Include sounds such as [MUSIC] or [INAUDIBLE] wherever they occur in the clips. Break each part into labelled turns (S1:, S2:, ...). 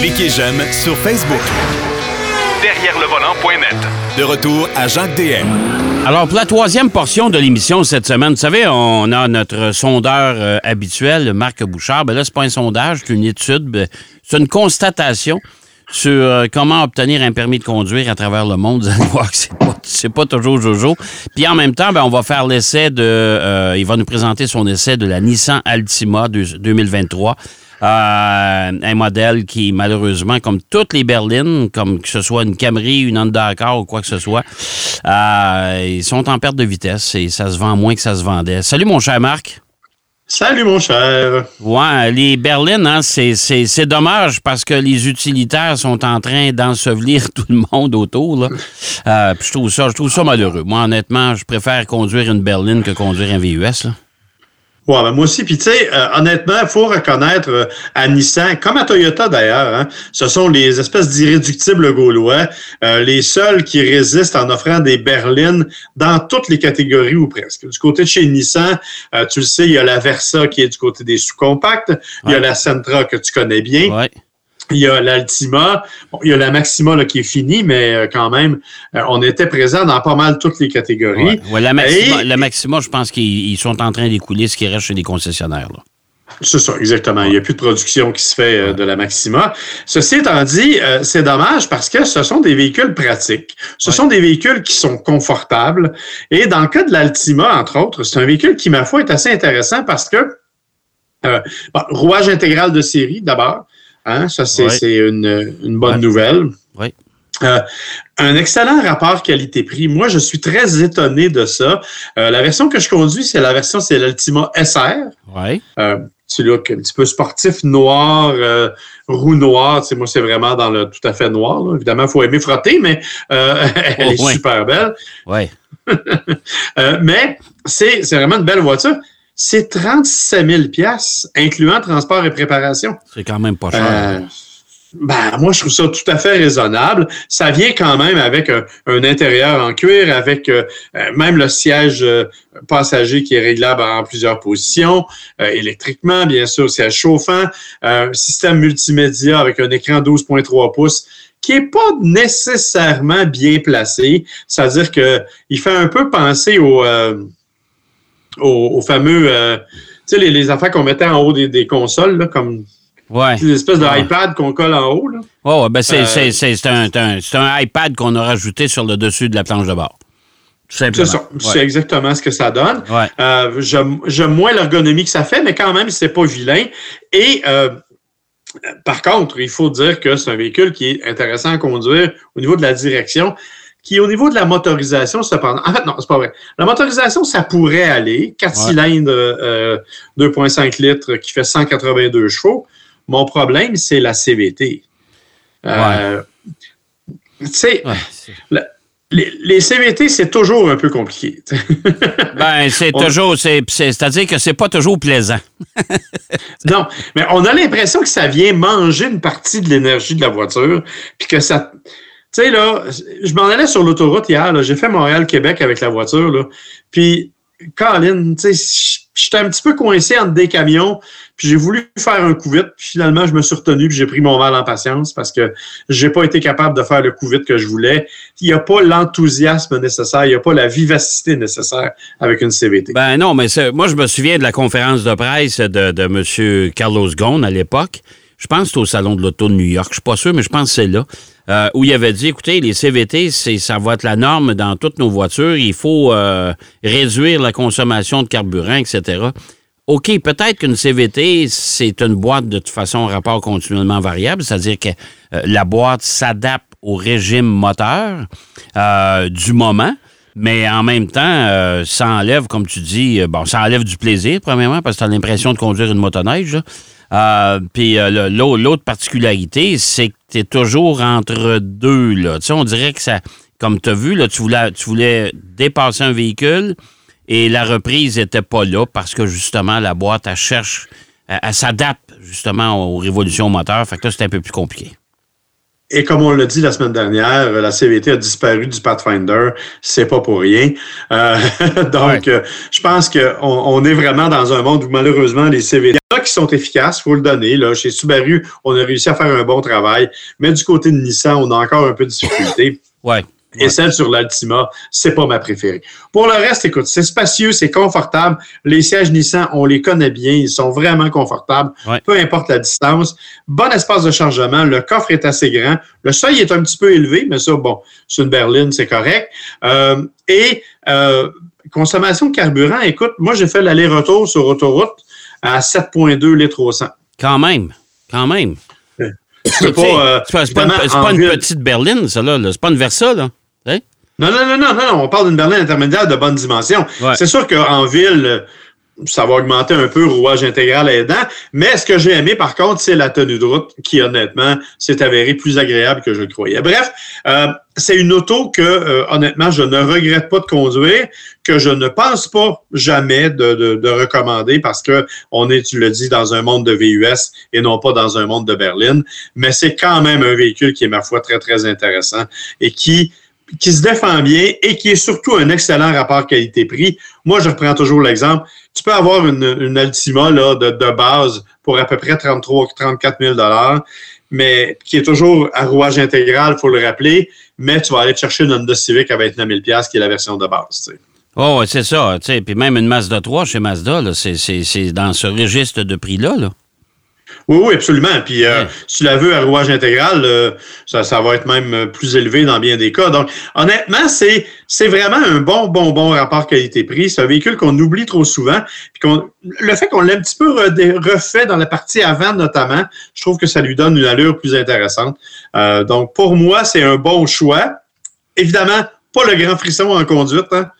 S1: Cliquez j'aime sur Facebook.
S2: Derrière le volant.net.
S1: De retour à Jacques DM.
S3: Alors, pour la troisième portion de l'émission cette semaine, vous savez, on a notre sondeur euh, habituel, Marc Bouchard. Ben là, c'est pas un sondage, c'est une étude, ben, c'est une constatation sur euh, comment obtenir un permis de conduire à travers le monde. [LAUGHS] Vous allez voir que c'est pas, c'est pas toujours Jojo. Puis en même temps, ben, on va faire l'essai de... euh, il va nous présenter son essai de la Nissan Altima de- 2023. Euh, un modèle qui, malheureusement, comme toutes les berlines, comme que ce soit une Camry, une Honda Accord ou quoi que ce soit, euh, ils sont en perte de vitesse et ça se vend moins que ça se vendait. Salut, mon cher Marc.
S4: Salut, mon cher.
S3: Ouais, les berlines, hein, c'est, dommage parce que les utilitaires sont en train d'ensevelir [LAUGHS] tout le monde autour. Là. Euh, puis je trouve ça, je trouve ça malheureux. Moi, honnêtement, je préfère conduire une berline que conduire un VUS. Là.
S4: Ouais, ben moi aussi. Puis tu sais, euh, honnêtement, il faut reconnaître euh, à Nissan, comme à Toyota d'ailleurs, hein, ce sont les espèces d'irréductibles gaulois, euh, les seuls qui résistent en offrant des berlines dans toutes les catégories ou presque. Du côté de chez Nissan, euh, tu le sais, il y a la Versa qui est du côté des sous-compacts, il y a la Sentra que tu connais bien,
S3: Ouais.
S4: Il y a l'Altima, Bon, il y a la Maxima là, qui est finie, mais euh, quand même, euh, on était présent dans pas mal toutes les catégories.
S3: Ouais. Ouais, la, Maxima,
S4: Et-
S3: la Maxima, je pense qu'ils ils sont en train d'écouler ce qui reste chez les concessionnaires. Là.
S4: C'est ça, exactement. Il n'y a plus de production qui se fait euh, de la Maxima. Ceci étant dit, euh, c'est dommage parce que ce sont des véhicules pratiques. Ce
S3: Ouais.
S4: sont des véhicules qui sont confortables. Et dans le cas de l'Altima, entre autres, c'est un véhicule qui, ma foi, est assez intéressant parce que euh, bon, rouage intégral de série, d'abord. Hein, ça, c'est
S3: Ouais.
S4: une, une bonne
S3: Ouais.
S4: nouvelle.
S3: Ouais.
S4: Euh, un excellent rapport qualité-prix. Moi, je suis très étonné de ça. Euh, la version que je conduis, c'est la version, c'est l'Altima SR.
S3: Ouais.
S4: Euh, petit look un petit peu sportif, noir, euh, roue noire. Tu sais, moi, c'est vraiment dans le tout à fait noir. là. Évidemment, il faut aimer frotter, mais euh, [LAUGHS] elle est
S3: ouais.
S4: super belle. [LAUGHS] Euh, mais c'est c'est vraiment une belle voiture. C'est 37 000 incluant transport et préparation.
S3: C'est quand même pas cher.
S4: Euh, ben, moi, je trouve ça tout à fait raisonnable. Ça vient quand même avec un, un intérieur en cuir, avec euh, euh, même le siège euh, passager qui est réglable en plusieurs positions, euh, électriquement, bien sûr, siège chauffant, euh, système multimédia avec un écran 12.3 pouces qui est pas nécessairement bien placé. C'est-à-dire que il fait un peu penser au, euh, au, au fameux, euh, tu sais, les, les affaires qu'on mettait en haut des, des consoles, là, comme
S3: ouais.
S4: des espèces de
S3: Ouais.
S4: iPad qu'on colle en haut. Là.
S3: Ouais, ouais, ben c'est,
S4: Euh,
S3: c'est, c'est, c'est un, c'est un- c'est un iPad qu'on a rajouté sur le dessus de la planche de bord.
S4: C'est. C'est
S3: Ouais.
S4: exactement ce que ça donne. Euh, j'aime, j'aime moins l'ergonomie que ça fait, mais quand même, c'est pas vilain. Et euh, par contre, il faut dire que c'est un véhicule qui est intéressant à conduire au niveau de la direction, qui au niveau de la motorisation, cependant. En fait, non, c'est pas vrai. La motorisation, ça pourrait aller. 4
S3: Ouais.
S4: cylindres, euh, 2,5 litres, qui fait 182 chevaux. Mon problème, c'est la CVT. Euh, Tu sais,
S3: Ouais,
S4: les, les CVT, c'est toujours un peu compliqué. [LAUGHS]
S3: Ben, c'est toujours, c'est, c'est, c'est-à-dire que c'est pas toujours plaisant. [LAUGHS]
S4: non, mais on a l'impression que ça vient manger une partie de l'énergie de la voiture, puis que ça... Tu sais, là, je m'en allais sur l'autoroute hier, là, j'ai fait Montréal-Québec avec la voiture, là, puis, Colin, tu sais, j'étais un petit peu coincé entre des camions, puis j'ai voulu faire un coup vite, puis finalement, je me suis retenu, puis j'ai pris mon mal en patience parce que j'ai pas été capable de faire le coup vite que je voulais. Il n'y a pas l'enthousiasme nécessaire, il n'y a pas la vivacité nécessaire avec une CVT.
S3: Ben non, mais moi, je me souviens de la conférence de presse de, de M. Carlos Ghosn à l'époque. Je pense que c'était au Salon de l'Auto de New York. Je suis pas sûr, mais je pense que c'est là. euh, où il avait dit, écoutez, les CVT, c'est, ça va être la norme dans toutes nos voitures. Il faut euh, réduire la consommation de carburant, etc. OK, peut-être qu'une CVT, c'est une boîte de toute façon rapport continuellement variable, c'est-à-dire que euh, la boîte s'adapte au régime moteur du moment. Mais en même temps, ça enlève, comme tu dis, bon, ça enlève du plaisir, premièrement, parce que tu as l'impression de conduire une motoneige. là. Euh, Puis euh, l'autre particularité, c'est que tu es toujours entre deux. Là. Tu sais, on dirait que ça, comme tu as vu, là, tu, voulais, dépasser un véhicule et la reprise n'était pas là parce que justement, la boîte, elle cherche, elle, s'adapte justement aux révolutions moteurs. Fait que là, c'est un peu plus compliqué.
S4: Et comme on l'a dit la semaine dernière, la CVT a disparu du Pathfinder. C'est pas pour rien. Euh, [LAUGHS] donc, je pense qu'on on est vraiment dans un monde où malheureusement les CVT qui sont efficaces, faut le donner. Là. Chez Subaru, on a réussi à faire un bon travail, mais du côté de Nissan, on a encore un peu de difficulté.
S3: Ouais.
S4: Et celle sur l'Altima, c'est pas ma préférée. Pour le reste, écoute, c'est spacieux, c'est confortable. Les sièges Nissan, on les connaît bien, ils sont vraiment confortables,
S3: Ouais.
S4: peu importe la distance. Bon espace de chargement, le coffre est assez grand. Le seuil est un petit peu élevé, mais ça, bon, c'est une berline, c'est correct. Euh, et euh, consommation de carburant, écoute, moi, j'ai fait l'aller-retour sur autoroute à 7,2 litres au 100.
S3: Quand même. Quand même.
S4: C'est pas, euh,
S3: c'est pas, pas une, c'est
S4: en
S3: pas une
S4: ville-
S3: petite berline, ça, là. là. C'est pas une Versa, là. Hein?
S4: Non, non, non, non, non, on parle d'une berline intermédiaire de bonne dimension.
S3: Ouais.
S4: C'est sûr qu'en ville, euh, ça va augmenter un peu le rouage intégral aidant, mais ce que j'ai aimé, par contre, c'est la tenue de route qui, honnêtement, s'est avérée plus agréable que je le croyais. Bref, euh, c'est une auto que, euh, honnêtement, je ne regrette pas de conduire, que je ne pense pas jamais de, de, de recommander parce que on est, tu le dis, dans un monde de VUS et non pas dans un monde de berline, mais c'est quand même un véhicule qui est, ma foi, très, très intéressant et qui, qui se défend bien et qui est surtout un excellent rapport qualité-prix. Moi, je reprends toujours l'exemple. Tu peux avoir une, Altima là, de, base pour à peu près 33 34 000 mais qui est toujours à rouage intégral, il faut le rappeler, mais tu vas aller te chercher une Honda Civic à 29 000 qui est la version de base. tu sais.
S3: Oh, c'est ça. Puis même une Mazda 3 chez Mazda, c'est, dans ce registre de prix-là. Là.
S4: Oui, oui, absolument. Puis, euh, si tu la veux à rouage intégral, euh, ça, ça va être même euh, plus élevé dans bien des cas. Donc, honnêtement, c'est, c'est vraiment un bon, bon, bon rapport qualité-prix. C'est un véhicule qu'on oublie trop souvent. Puis qu'on, le fait qu'on l'ait un petit peu refait dans la partie avant, notamment, je trouve que ça lui donne une allure plus intéressante. Euh, donc, pour moi, c'est un bon choix. Évidemment, pas le grand frisson en conduite, hein.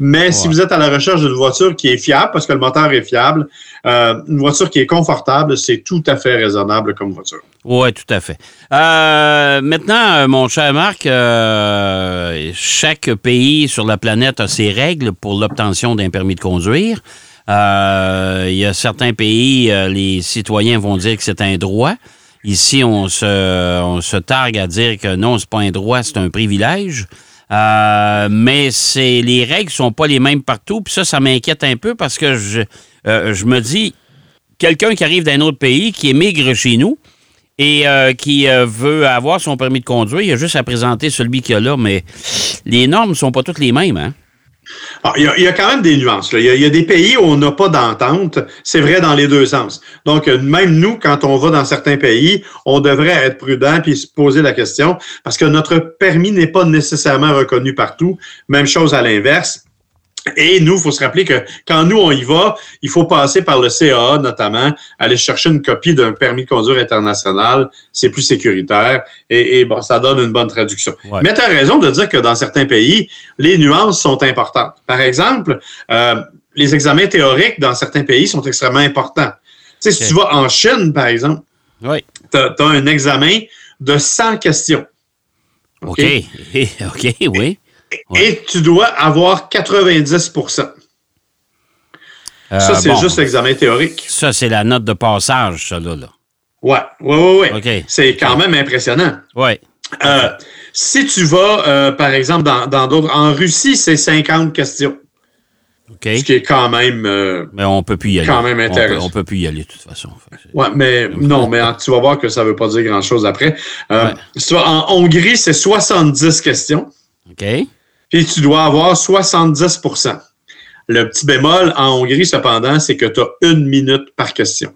S4: Mais si vous êtes à la recherche d'une voiture qui est fiable, parce que le moteur est fiable, euh, une voiture qui est confortable, c'est tout à fait raisonnable comme voiture.
S3: Oui, tout à fait. Euh, maintenant, euh, mon cher Marc, euh, chaque pays sur la planète a ses règles pour l'obtention d'un permis de conduire. Il y a certains pays, les citoyens vont dire que c'est un droit. Ici, on se, on se targue à dire que non, c'est pas un droit, c'est un privilège. Euh, mais c'est les règles sont pas les mêmes partout. Puis ça, ça m'inquiète un peu parce que je, euh, je me dis, quelqu'un qui arrive d'un autre pays, qui émigre chez nous et euh, qui euh, veut avoir son permis de conduire, il a juste à présenter celui qu'il a là, mais les normes sont pas toutes les mêmes. Hein?
S4: Ah, Il y, a, quand même des nuances. Il, y a, y a des pays où on n'a pas d'entente. C'est vrai dans les deux sens. Donc, euh, même nous, quand on va dans certains pays, on devrait être prudent puis se poser la question parce que notre permis n'est pas nécessairement reconnu partout. Même chose à l'inverse. Et nous, il faut se rappeler que quand nous, on y va, il faut passer par le CAA notamment, aller chercher une copie d'un permis de conduire international. C'est plus sécuritaire et, et bon, ça donne une bonne traduction.
S3: Ouais.
S4: Mais tu as raison de dire que dans certains pays, les nuances sont importantes. Par exemple, euh, les examens théoriques dans certains pays sont extrêmement importants. Tu sais, si tu vas en Chine, par exemple,
S3: Oui.
S4: tu as, un examen de 100 questions.
S3: OK? OK, [LAUGHS] oui. Ouais.
S4: Et tu dois avoir 90%
S3: Euh,
S4: Ça, c'est
S3: bon,
S4: juste l'examen théorique.
S3: Ça, c'est la note de passage, ça, là. là.
S4: Ouais, ouais, ouais, ouais.
S3: OK.
S4: C'est quand même impressionnant.
S3: Oui.
S4: Euh, si tu vas, euh, par exemple, dans d'autres, en Russie, c'est 50 questions,
S3: OK.
S4: ce qui est quand même. euh,
S3: Mais on peut plus y aller.
S4: Quand même
S3: On peut-
S4: intéressant.
S3: On peut, plus y aller, de toute façon.
S4: Ouais, mais [LAUGHS] non, mais tu vas voir que ça veut pas dire grand-chose après. Euh,
S3: Ouais.
S4: Si tu vas en Hongrie, c'est 70 questions,
S3: OK.
S4: Puis tu dois avoir 70% Le petit bémol en Hongrie, cependant, c'est que tu as une minute par question.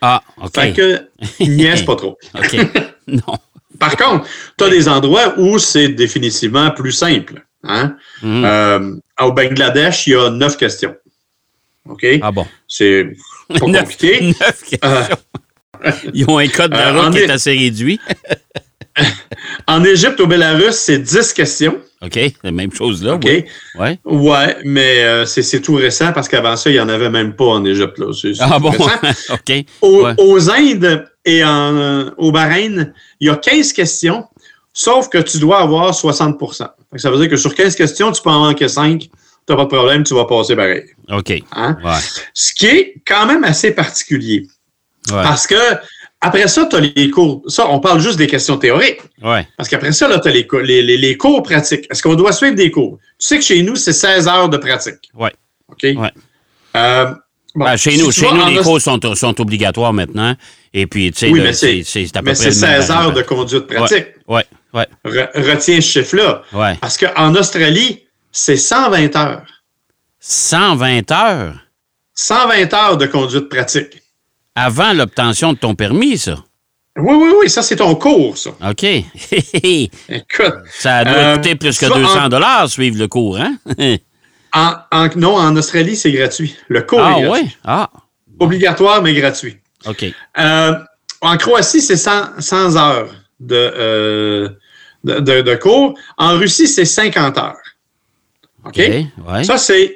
S3: Ah, OK.
S4: Fait que [LAUGHS] niaise pas trop.
S3: OK. [LAUGHS] non.
S4: Par contre, tu as des endroits où c'est définitivement plus simple. Hein?
S3: Mhm.
S4: Euh, au Bangladesh, il y a neuf questions. OK?
S3: Ah bon?
S4: C'est [LAUGHS] pas compliqué.
S3: neuf questions. Ils ont un code de
S4: Euh,
S3: route qui est
S4: est-
S3: assez réduit.
S4: En Égypte, au Bélarus, c'est 10 questions.
S3: OK. La même chose là.
S4: OK?
S3: Oui. Ouais.
S4: Ouais, mais euh, c'est tout récent parce qu'avant ça, il n'y en avait même pas en Égypte. Là.
S3: Ah bon? [LAUGHS] OK.
S4: Au-
S3: Ouais.
S4: Aux Indes et en, euh, au Bahreïn, il y a 15 questions, sauf que tu dois avoir 60 Fait que Ça veut dire que sur 15 questions, tu peux en manquer 5. Tu n'as pas de problème, tu vas passer pareil.
S3: OK.
S4: Hein?
S3: Ouais.
S4: Ce qui est quand même assez particulier.
S3: Ouais.
S4: Parce que après ça, tu as les cours. Ça, on parle juste des questions théoriques.
S3: Ouais.
S4: Parce qu'après ça, tu as les, cours- les, les- les cours pratiques. Est-ce qu'on doit suivre des cours? Tu sais que chez nous, c'est 16 heures de pratique.
S3: Ouais.
S4: OK?
S3: Ouais.
S4: Euh, bon,
S3: Ben, chez nous, chez nous les cours sont, sont obligatoires maintenant. Et puis, tu sais,
S4: Oui, c'est
S3: c'est à peu
S4: mais
S3: près
S4: c'est
S3: le même
S4: 16 heures de conduite pratique.
S3: Ouais, ouais,
S4: Re- retiens ce chiffre-là.
S3: ouais.
S4: Parce qu'en Australie, c'est 120 heures.
S3: 120 heures?
S4: 120 heures de conduite pratique.
S3: Avant l'obtention de ton permis, ça.
S4: Oui, oui, oui, ça, c'est ton cours, ça.
S3: OK. [LAUGHS]
S4: Écoute,
S3: ça doit
S4: Euh,
S3: coûter plus que
S4: tu vas
S3: 200
S4: en-
S3: dollars suivre le cours, hein? [LAUGHS]
S4: en, en- non, en Australie, c'est gratuit. Le cours
S3: ah,
S4: est gratuit.
S3: ouais? Ah,
S4: Obligatoire, mais gratuit.
S3: OK.
S4: Euh, en Croatie, c'est 100, 100 heures de, euh, de, de- de cours. En Russie, c'est 50 heures. OK?
S3: OK, ouais.
S4: Ça, c'est.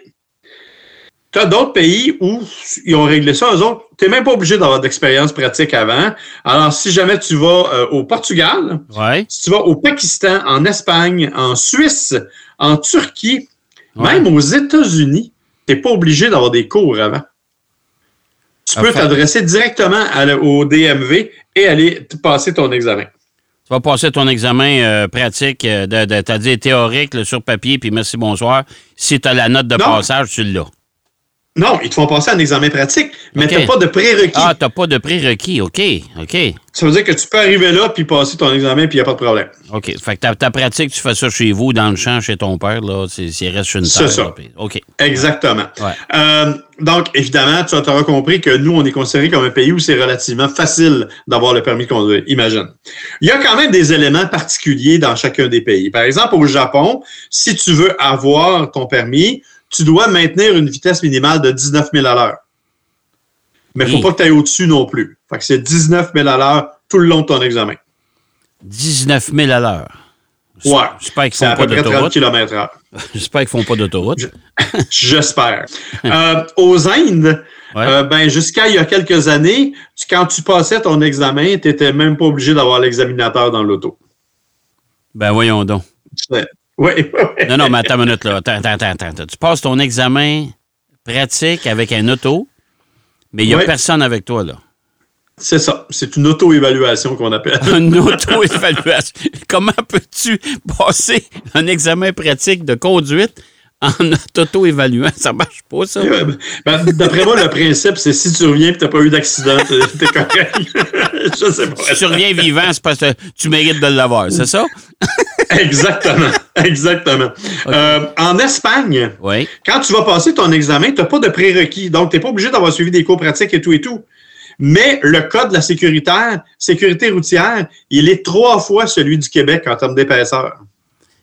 S4: Tu as d'autres pays où ils ont réglé ça. Eux autres, tu n'es même pas obligé d'avoir d'expérience pratique avant. Alors, si jamais tu vas euh, au Portugal,
S3: Ouais.
S4: si tu vas au Pakistan, en Espagne, en Suisse, en Turquie,
S3: Ouais.
S4: même aux États-Unis, tu n'es pas obligé d'avoir des cours avant. Tu peux
S3: Enfin.
S4: t'adresser directement à au DMV et aller passer ton examen.
S3: Tu vas passer ton examen euh, pratique, euh, de, de, t'as dit théorique là, sur papier, puis merci, bonsoir. Si tu as la note de
S4: Non.
S3: passage, tu l'as.
S4: Non, ils te font passer un examen pratique, mais tu n'as pas de prérequis.
S3: Ah, t'as pas de prérequis. OK, OK.
S4: Ça veut dire que tu peux arriver là puis passer ton examen puis il n'y a pas de problème.
S3: OK. Fait que ta, ta pratique, tu fais ça chez vous, dans le champ, chez ton père, là. C'est, c'est reste une
S4: C'est
S3: terre.
S4: ça.
S3: là, puis- OK.
S4: Exactement.
S3: Ouais.
S4: Euh, donc, évidemment, tu auras compris que nous, on est considéré comme un pays où c'est relativement facile d'avoir le permis de conduire. Imagine. Il y a quand même des éléments particuliers dans chacun des pays. Par exemple, au Japon, si tu veux avoir ton permis, tu dois maintenir une vitesse minimale de 19 000 à l'heure. Mais il ne faut pas que tu ailles au-dessus non plus. Fait que c'est 19 000 à l'heure tout le long de ton examen.
S3: 19 000 à l'heure.
S4: Ouais.
S3: J'espère qu'ils font pas
S4: peu près 30
S3: d'autoroute. [LAUGHS] J'espère qu'ils font pas d'autoroute.
S4: J'espère. Euh, aux Indes,
S3: Ouais.
S4: euh, ben, jusqu'à il y a quelques années, tu- quand tu passais ton examen, tu n'étais même pas obligé d'avoir l'examinateur dans l'auto.
S3: Ben voyons donc.
S4: Oui, oui.
S3: Non, non, mais attends une minute, là. Attends, attends, attends, attends. Tu passes ton examen pratique avec un auto, mais il n'y a personne avec toi, là.
S4: C'est ça. C'est une auto-évaluation qu'on appelle. [LAUGHS]
S3: Une auto-évaluation. Comment peux-tu passer un examen pratique de conduite en auto-évaluant? Ça marche pas, ça.
S4: Ben, D'après moi, le principe, c'est si tu reviens et tu n'as pas eu d'accident, t'es t'es correct. [LAUGHS] Je sais pas.
S3: Si tu reviens vivant, c'est parce que tu mérites de l'avoir, c'est ça? [LAUGHS] [LAUGHS]
S4: Exactement. Exactement. Euh, en Espagne,
S3: Oui.
S4: quand tu vas passer ton examen, tu n'as pas de prérequis. Donc, tu n'es pas obligé d'avoir suivi des cours pratiques et tout et tout. Mais le code de la sécuritaire, sécurité routière, il est trois fois celui du Québec en termes d'épaisseur.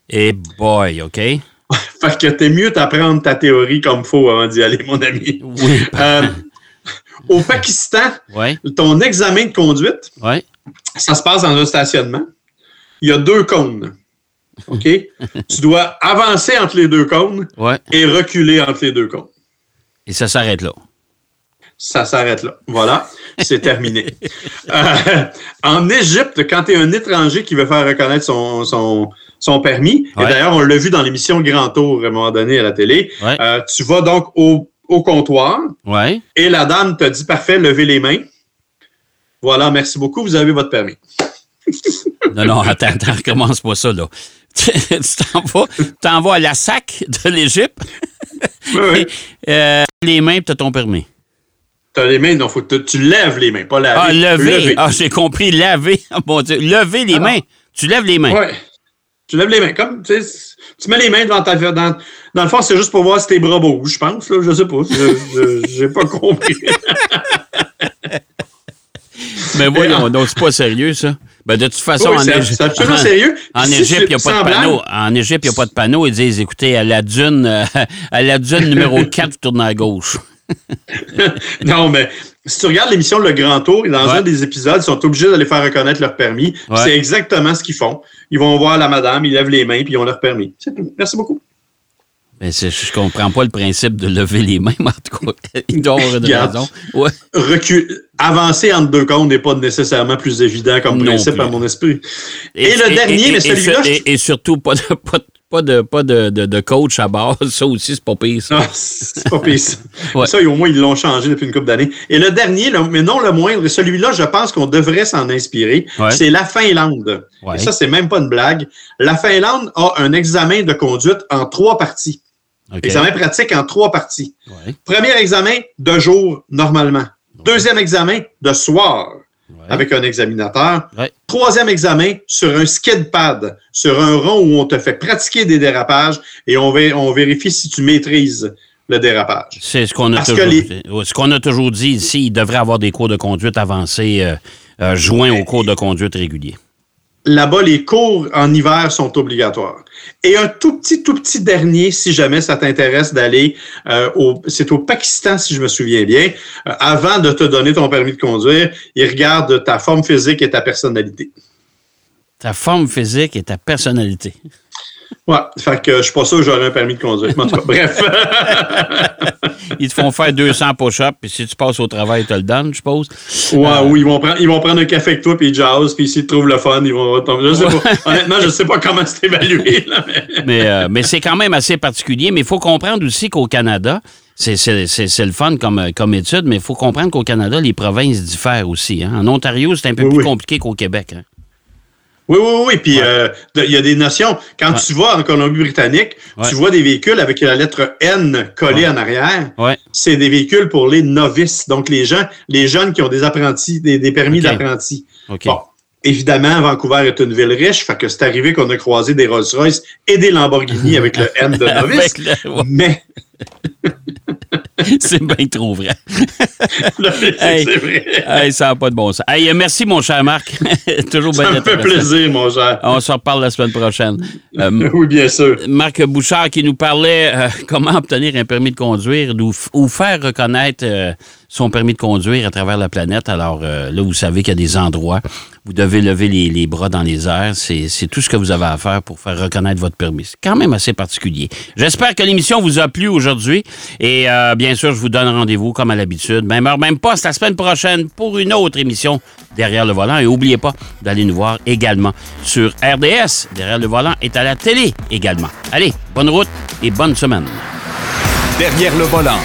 S3: Et boy, OK? [LAUGHS]
S4: Fait que t'es mieux d'apprendre ta théorie comme faut avant d'y aller, mon ami.
S3: Oui.
S4: Euh, [LAUGHS] au Pakistan, ton examen de conduite, ça se passe dans un stationnement. Il y a deux cônes. OK? tu dois avancer entre les deux cônes et reculer entre les deux cônes.
S3: Et ça s'arrête là.
S4: Ça s'arrête là. Voilà, c'est terminé. [LAUGHS] Euh, en Égypte, quand tu es un étranger qui veut faire reconnaître son, son, son permis,
S3: Ouais.
S4: et d'ailleurs, on l'a vu dans l'émission Grand Tour à un moment donné à la télé,
S3: Ouais.
S4: euh, tu vas donc au, au comptoir et la dame te dit parfait, levez les mains. Voilà, merci beaucoup, vous avez votre permis.
S3: Non, non, attends, attends, recommence pas ça, là. [LAUGHS] tu t'en vas, t'en vas à la sac de l'Égypte,
S4: Oui, oui.
S3: euh, les mains, tu as ton permis.
S4: Tu as les mains, non, faut que tu- lèves les mains, pas laver.
S3: Ah, lever.
S4: Lever.
S3: Ah, j'ai compris, laver. [LAUGHS] Mon Dieu, lever les
S4: Ah.
S3: mains. Tu lèves les mains.
S4: Ouais. Tu lèves les mains. Comme, tu, sais, tu mets les mains devant ta. Dans, dans le fond, c'est juste pour voir si tes bras bougent, je pense. Là, je sais pas. Je J'ai pas compris. [LAUGHS]
S3: Mais voyons, donc, c'est pas sérieux, ça. Ben, de toute façon,
S4: Oui,
S3: en Égypte.
S4: c'est absolument sérieux.
S3: En
S4: Si
S3: Égypte, il n'y a pas de panneau. En Égypte, il n'y a pas de panneau. Ils disent, écoutez, à la dune, euh, [LAUGHS] à la dune numéro [LAUGHS] 4, vous tournez à gauche. [LAUGHS]
S4: Non, mais si tu regardes l'émission Le Grand Tour, dans
S3: Ouais.
S4: un des épisodes, ils sont obligés d'aller faire reconnaître leur permis.
S3: Ouais.
S4: C'est exactement ce qu'ils font. Ils vont voir la madame, ils lèvent les mains, puis ils ont leur permis. C'est tout. Merci beaucoup.
S3: Mais je comprends pas le principe de lever les mains, [LAUGHS] mais en tout cas, il doit avoir une raison. Ouais.
S4: Recul... avancer entre deux comptes n'est pas nécessairement plus évident comme
S3: Non
S4: principe
S3: plus.
S4: à mon esprit. Et, le dernier, mais celui-là,
S3: Et, et surtout, pas de, pas, de- pas de, pas de, de- de coach à base. Ça aussi, c'est pas pire. ça.
S4: Ah, c'est pas pire. ça. [LAUGHS]
S3: Ouais.
S4: Ça, au moins, ils l'ont changé depuis une couple d'années. Et le dernier, le- mais non le moindre, et celui-là, je pense qu'on devrait s'en inspirer,
S3: Ouais.
S4: c'est la Finlande.
S3: Ouais.
S4: Et ça, c'est même pas une blague. La Finlande a un examen de conduite en trois parties. Examen pratique en trois parties.
S3: Ouais,
S4: Premier examen de jour, normalement. Deuxième examen de soir,
S3: ouais.
S4: avec un examinateur.
S3: Ouais.
S4: Troisième examen sur un skid pad, sur un rond où on te fait pratiquer des dérapages et on, vé- on vérifie si tu maîtrises le dérapage.
S3: C'est ce qu'on a, toujours
S4: les-
S3: dit. Ouais, ce qu'on a toujours dit ici. Il devrait avoir des cours de conduite avancés euh, euh, joints aux cours de conduite réguliers.
S4: Là-bas, les cours en hiver sont obligatoires. Et un tout petit, tout petit dernier, si jamais ça t'intéresse d'aller euh, au, c'est au Pakistan, si je me souviens bien. Euh, avant de te donner ton permis de conduire, ils regardent ta forme physique et ta personnalité.
S3: Ta forme physique et ta personnalité.
S4: Ouais, fait que je suis pas sûr que j'aurai un permis de conduire. Mais en tout cas, bref. [LAUGHS]
S3: Ils te font faire 200 push-ups, puis si tu passes au travail, tu le donnes, je suppose.
S4: Ouais, oui, ils vont, prendre, ils vont prendre un café avec toi, puis ils jazz, puis s'ils te trouvent le fun, ils vont tomber. Je sais pas. Honnêtement, je sais pas comment c'est évalué. Là, mais...
S3: Mais, euh, mais c'est quand même assez particulier. Mais il faut comprendre aussi qu'au Canada, c'est, c'est, c'est, c'est le fun comme, euh, comme étude, mais il faut comprendre qu'au Canada, les provinces diffèrent aussi. hein. En Ontario, c'est un peu
S4: Oui,
S3: plus
S4: oui.
S3: compliqué qu'au Québec. hein.
S4: Oui, oui, oui. Puis euh, il y a des notions. Quand
S3: Ouais.
S4: tu vas en Colombie-Britannique,
S3: Ouais.
S4: tu vois des véhicules avec la lettre N collée en arrière. C'est des véhicules pour les novices. Donc, les gens, les jeunes qui ont des apprentis, des, des permis
S3: OK.
S4: d'apprenti.
S3: OK.
S4: Bon. Évidemment, Vancouver est une ville riche, fait que c'est arrivé qu'on a croisé des Rolls-Royce et des Lamborghini [LAUGHS] avec le N de novice.
S3: Le-
S4: Mais [LAUGHS]
S3: c'est bien trop vrai. [LAUGHS] Hey.
S4: vrai.
S3: Hey, ça n'a pas de bon sens. Hey, merci, mon cher Marc. [LAUGHS] Toujours bien
S4: Ça me fait plaisir, mon cher.
S3: On se reparle la semaine prochaine. Euh,
S4: Oui, bien sûr.
S3: Marc Bouchard qui nous parlait euh, comment obtenir un permis de conduire ou faire reconnaître euh, son permis de conduire à travers la planète. Alors euh, là, vous savez qu'il y a des endroits, vous devez lever les, les bras dans les airs. C'est tout ce que vous avez à faire pour faire reconnaître votre permis. C'est quand même assez particulier. J'espère que l'émission vous a plu aujourd'hui. Et euh, bien sûr, je vous donne rendez-vous comme à l'habitude. Même heure, même c'est la semaine prochaine pour une autre émission derrière le volant. Et n'oubliez pas d'aller nous voir également sur RDS. Derrière le volant est à la télé également. Allez, bonne route et bonne semaine.
S1: Derrière le volant.